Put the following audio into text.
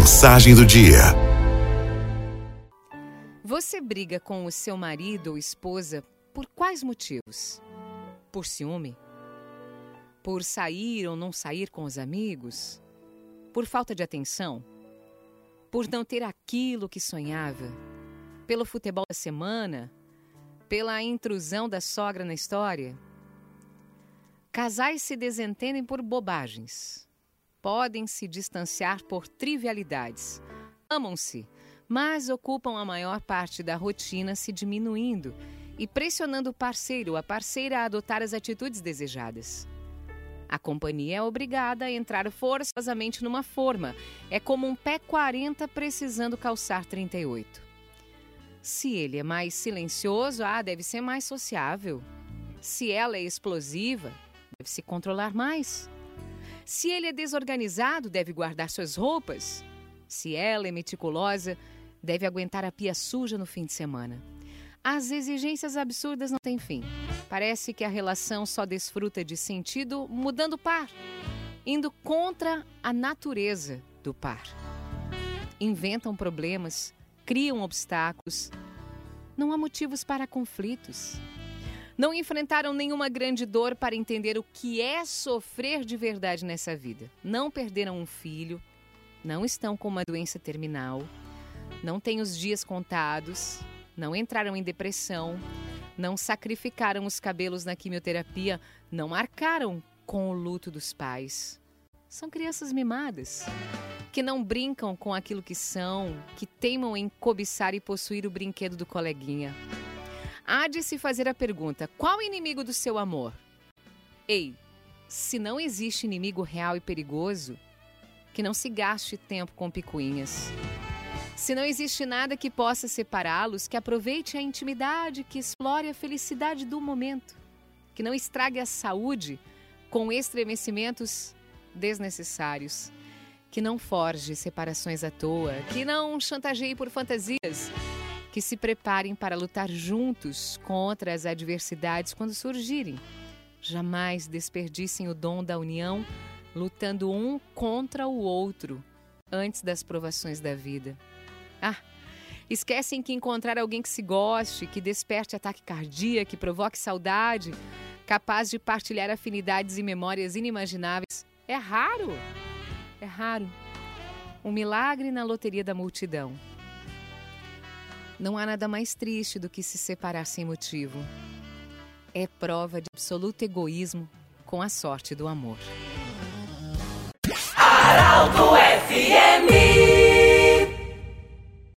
Mensagem do dia. Você briga com o seu marido ou esposa por quais motivos? Por ciúme? Por sair ou não sair com os amigos? Por falta de atenção? Por não ter aquilo que sonhava? Pelo futebol da semana? Pela intrusão da sogra na história? Casais se desentendem por bobagens. Podem se distanciar por trivialidades. Amam-se, mas ocupam a maior parte da rotina se diminuindo e pressionando o parceiro ou a parceira a adotar as atitudes desejadas. A companhia é obrigada a entrar forçosamente numa forma. É como um pé 40 precisando calçar 38. Se ele é mais silencioso, ah, deve ser mais sociável. Se ela é explosiva, deve se controlar mais. Se ele é desorganizado, deve guardar suas roupas. Se ela é meticulosa, deve aguentar a pia suja no fim de semana. As exigências absurdas não têm fim. Parece que a relação só desfruta de sentido mudando par, indo contra a natureza do par. Inventam problemas, criam obstáculos. Não há motivos para conflitos. Não enfrentaram nenhuma grande dor para entender o que é sofrer de verdade nessa vida. Não perderam um filho, não estão com uma doença terminal, não têm os dias contados, não entraram em depressão, não sacrificaram os cabelos na quimioterapia, não marcaram com o luto dos pais. São crianças mimadas, que não brincam com aquilo que são, que teimam em cobiçar e possuir o brinquedo do coleguinha há de se fazer a pergunta: qual o inimigo do seu amor? Ei, se não existe inimigo real e perigoso, que não se gaste tempo com picuinhas. Se não existe nada que possa separá-los, que aproveite a intimidade, que explore a felicidade do momento, que não estrague a saúde com estremecimentos desnecessários, que não forge separações à toa, que não chantageie por fantasias, que se preparem para lutar juntos contra as adversidades quando surgirem. Jamais desperdicem o dom da união, lutando um contra o outro antes das provações da vida. Ah, esquecem que encontrar alguém que se goste, que desperte ataque cardíaco, que provoque saudade, capaz de partilhar afinidades e memórias inimagináveis, é raro. É raro. Um milagre na loteria da multidão. Não há nada mais triste do que se separar sem motivo. É prova de absoluto egoísmo com a sorte do amor. Araldo